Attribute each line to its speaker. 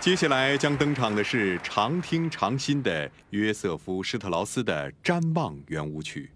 Speaker 1: 接下来将登场的是常听常新的约瑟夫·施特劳斯的《瞻望圆舞曲》。